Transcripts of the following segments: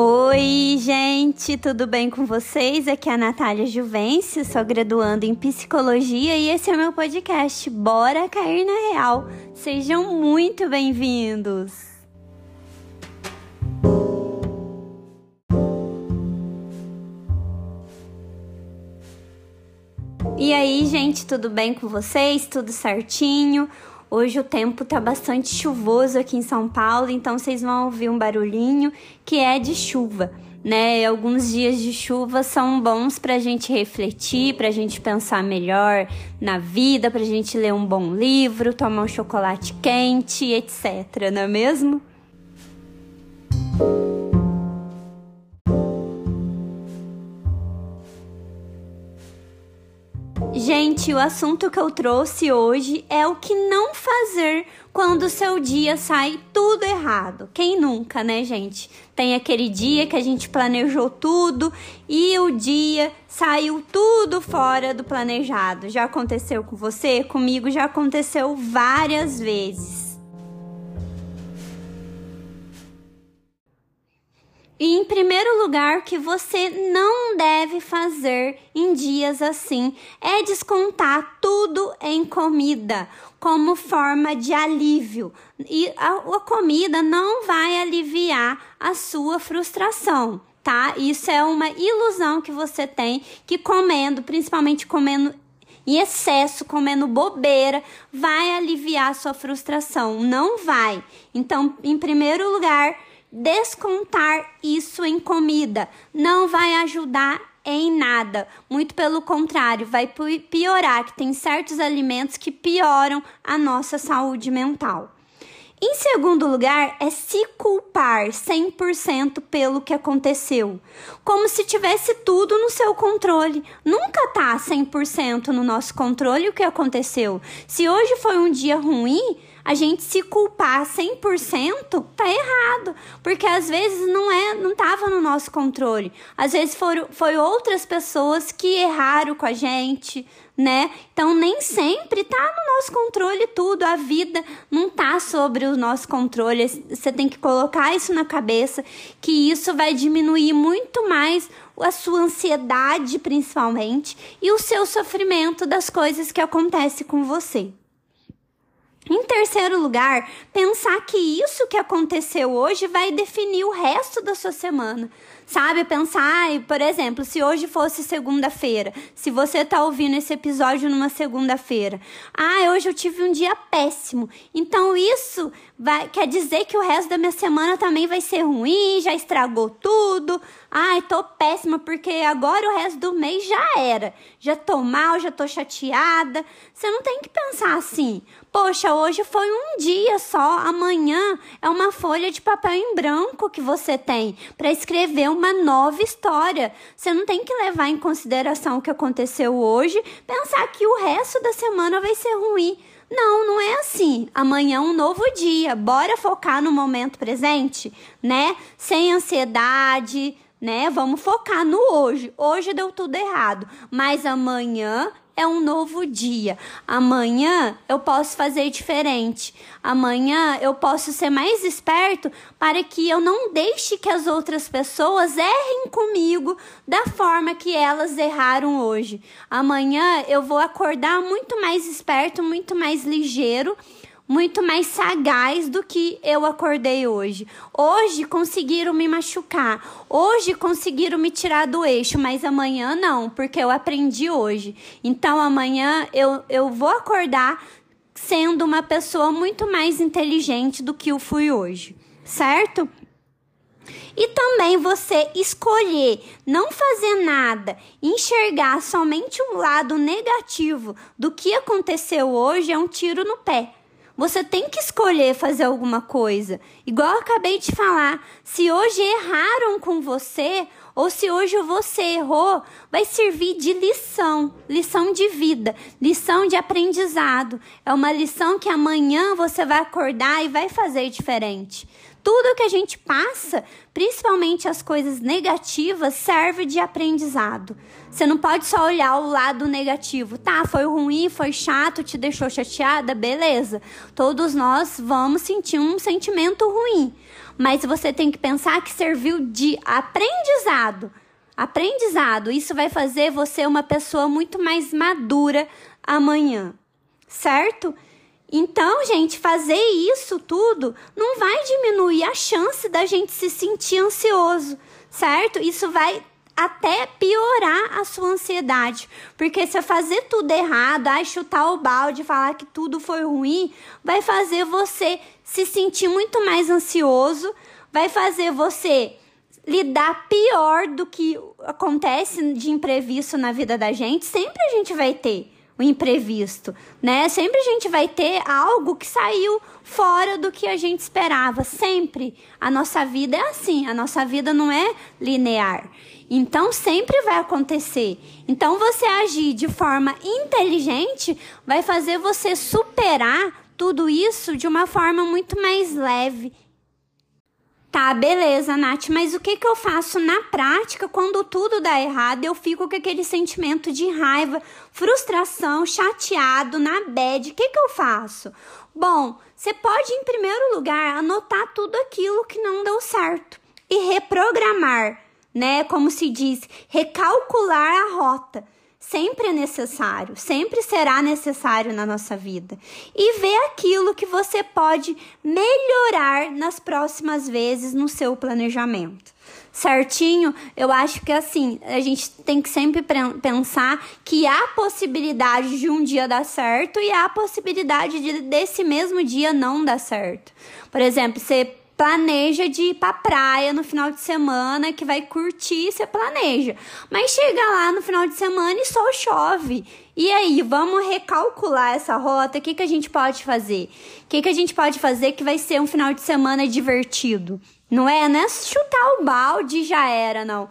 Oi, gente, tudo bem com vocês? Aqui é a Natália Juvencio, sou graduando em psicologia e esse é meu podcast Bora Cair na Real. Sejam muito bem-vindos! E aí, gente, tudo bem com vocês? Tudo certinho? Hoje o tempo tá bastante chuvoso aqui em São Paulo, então vocês vão ouvir um barulhinho que é de chuva. Né, alguns dias de chuva são bons para a gente refletir, para a gente pensar melhor na vida, para a gente ler um bom livro, tomar um chocolate quente, etc. Não é mesmo? Gente, o assunto que eu trouxe hoje é o que não fazer quando o seu dia sai tudo errado. Quem nunca, né, gente? Tem aquele dia que a gente planejou tudo e o dia saiu tudo fora do planejado. Já aconteceu com você? Comigo já aconteceu várias vezes. E em primeiro lugar, o que você não deve fazer em dias assim é descontar tudo em comida como forma de alívio. E a, a comida não vai aliviar a sua frustração, tá? Isso é uma ilusão que você tem que comendo, principalmente comendo em excesso, comendo bobeira, vai aliviar a sua frustração. Não vai. Então, em primeiro lugar, descontar isso em comida não vai ajudar em nada. Muito pelo contrário, vai piorar, que tem certos alimentos que pioram a nossa saúde mental. Em segundo lugar, é se culpar 100% pelo que aconteceu, como se tivesse tudo no seu controle. Nunca tá 100% no nosso controle o que aconteceu. Se hoje foi um dia ruim, a gente se culpar 100% tá errado, porque às vezes não é, não tava no nosso controle. Às vezes foram foi outras pessoas que erraram com a gente, né? Então nem sempre tá no nosso controle tudo, a vida não tá sobre o nosso controle. Você tem que colocar isso na cabeça que isso vai diminuir muito mais a sua ansiedade, principalmente, e o seu sofrimento das coisas que acontecem com você. Em terceiro lugar, pensar que isso que aconteceu hoje vai definir o resto da sua semana. Sabe, pensar, por exemplo, se hoje fosse segunda-feira, se você tá ouvindo esse episódio numa segunda-feira, ah, hoje eu tive um dia péssimo. Então isso vai quer dizer que o resto da minha semana também vai ser ruim, já estragou tudo. Ai, tô péssima porque agora o resto do mês já era. Já tô mal, já tô chateada. Você não tem que pensar assim. Poxa, hoje foi um dia só, amanhã é uma folha de papel em branco que você tem para escrever uma nova história. Você não tem que levar em consideração o que aconteceu hoje, pensar que o resto da semana vai ser ruim. Não, não é assim. Amanhã é um novo dia. Bora focar no momento presente, né? Sem ansiedade, né? Vamos focar no hoje. Hoje deu tudo errado, mas amanhã é um novo dia. Amanhã eu posso fazer diferente. Amanhã eu posso ser mais esperto para que eu não deixe que as outras pessoas errem comigo da forma que elas erraram hoje. Amanhã eu vou acordar muito mais esperto, muito mais ligeiro muito mais sagaz do que eu acordei hoje. Hoje conseguiram me machucar, hoje conseguiram me tirar do eixo, mas amanhã não, porque eu aprendi hoje. Então amanhã eu, eu vou acordar sendo uma pessoa muito mais inteligente do que eu fui hoje, certo? E também você escolher não fazer nada, enxergar somente um lado negativo do que aconteceu hoje é um tiro no pé. Você tem que escolher fazer alguma coisa. Igual eu acabei de falar, se hoje erraram com você, ou se hoje você errou, vai servir de lição, lição de vida, lição de aprendizado. É uma lição que amanhã você vai acordar e vai fazer diferente. Tudo que a gente passa, principalmente as coisas negativas, serve de aprendizado. Você não pode só olhar o lado negativo. Tá, foi ruim, foi chato, te deixou chateada, beleza. Todos nós vamos sentir um sentimento ruim. Mas você tem que pensar que serviu de aprendizado. Aprendizado, isso vai fazer você uma pessoa muito mais madura amanhã, certo? Então, gente, fazer isso tudo não vai diminuir a chance da gente se sentir ansioso, certo? Isso vai até piorar a sua ansiedade. Porque se eu fazer tudo errado, ai, chutar o balde, falar que tudo foi ruim, vai fazer você se sentir muito mais ansioso, vai fazer você lidar pior do que acontece de imprevisto na vida da gente. Sempre a gente vai ter o imprevisto, né? Sempre a gente vai ter algo que saiu fora do que a gente esperava. Sempre. A nossa vida é assim, a nossa vida não é linear. Então sempre vai acontecer. Então você agir de forma inteligente vai fazer você superar tudo isso de uma forma muito mais leve Tá, beleza, Nath, mas o que, que eu faço na prática quando tudo dá errado? Eu fico com aquele sentimento de raiva, frustração, chateado, na bed. O que, que eu faço? Bom, você pode, em primeiro lugar, anotar tudo aquilo que não deu certo e reprogramar, né? Como se diz, recalcular a rota sempre é necessário, sempre será necessário na nossa vida. E ver aquilo que você pode melhorar nas próximas vezes no seu planejamento. Certinho? Eu acho que assim, a gente tem que sempre pensar que há possibilidade de um dia dar certo e há possibilidade de desse mesmo dia não dar certo. Por exemplo, você planeja de ir pra praia no final de semana, que vai curtir, você planeja. Mas chega lá no final de semana e só chove. E aí, vamos recalcular essa rota? O que, que a gente pode fazer? O que, que a gente pode fazer que vai ser um final de semana divertido? Não é? Não é chutar o balde já era, não.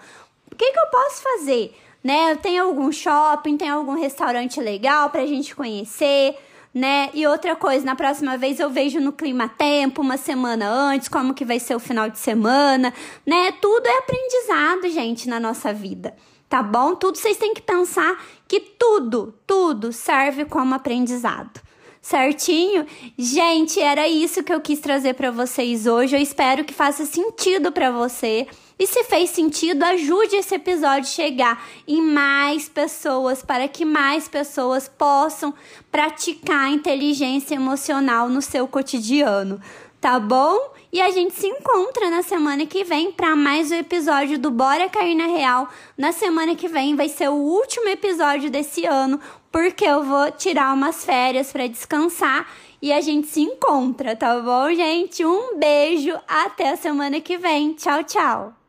O que, que eu posso fazer? Né? Tem algum shopping, tem algum restaurante legal pra gente conhecer? Né? E outra coisa, na próxima vez eu vejo no clima tempo, uma semana antes, como que vai ser o final de semana, né? Tudo é aprendizado, gente, na nossa vida. Tá bom? Tudo vocês têm que pensar que tudo, tudo serve como aprendizado. Certinho? Gente, era isso que eu quis trazer para vocês hoje. Eu espero que faça sentido para você. E se fez sentido, ajude esse episódio a chegar em mais pessoas para que mais pessoas possam praticar inteligência emocional no seu cotidiano, tá bom? E a gente se encontra na semana que vem para mais um episódio do Bora Cair na Real. Na semana que vem vai ser o último episódio desse ano, porque eu vou tirar umas férias para descansar e a gente se encontra, tá bom, gente? Um beijo, até a semana que vem. Tchau, tchau.